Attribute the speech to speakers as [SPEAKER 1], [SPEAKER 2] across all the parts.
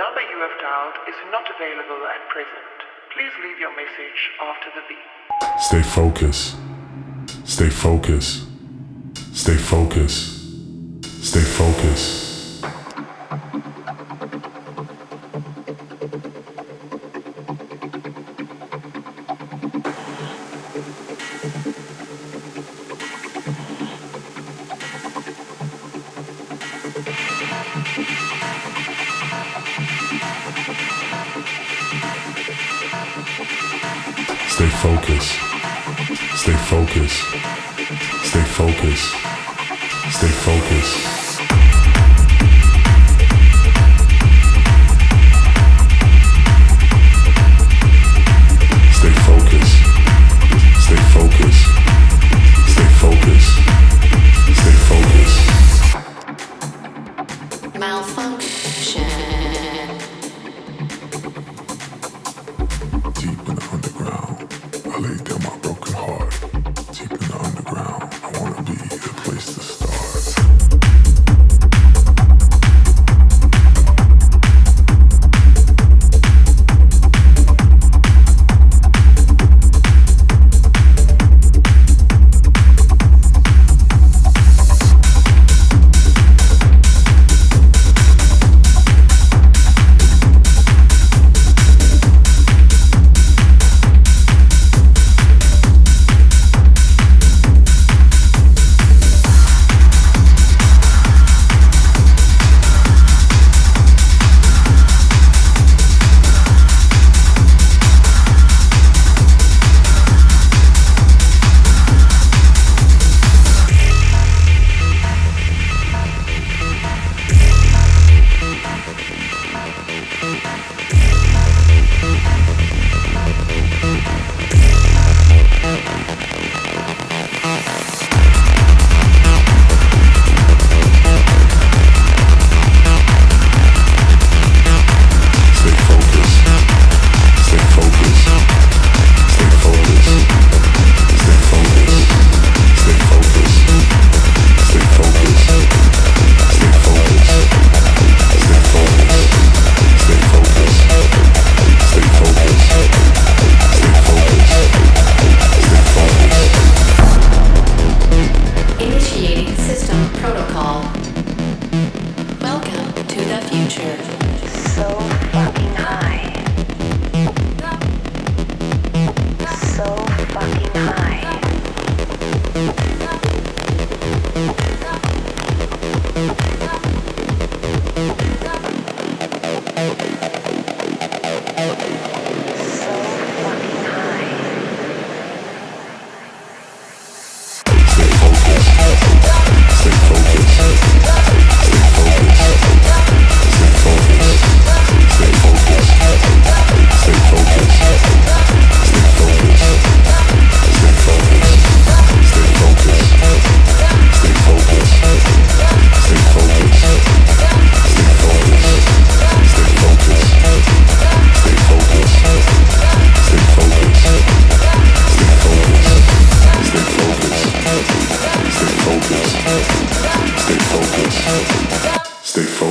[SPEAKER 1] number you have dialed is not available at present. Please leave your message after the beep.
[SPEAKER 2] Stay focused. Stay focused. Stay focused. Stay focused. Stay focused. Stay focused. Stay focused. Stay focused. Stay focused. Stay focused. Stay focused. Stay focused. Stay focused. Malfunction. Além them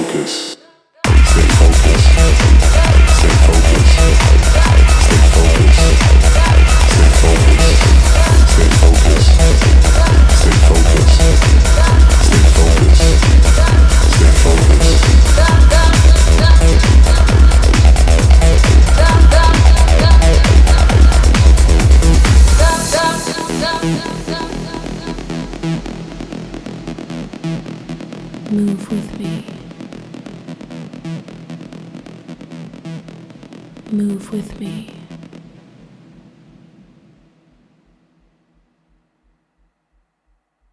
[SPEAKER 2] Focused. Stay focused. Stay focused. Stay focused. Stay focused. Stay focused. Stay focused. Stay focused. Stay focused.
[SPEAKER 3] Move with me. Move with me.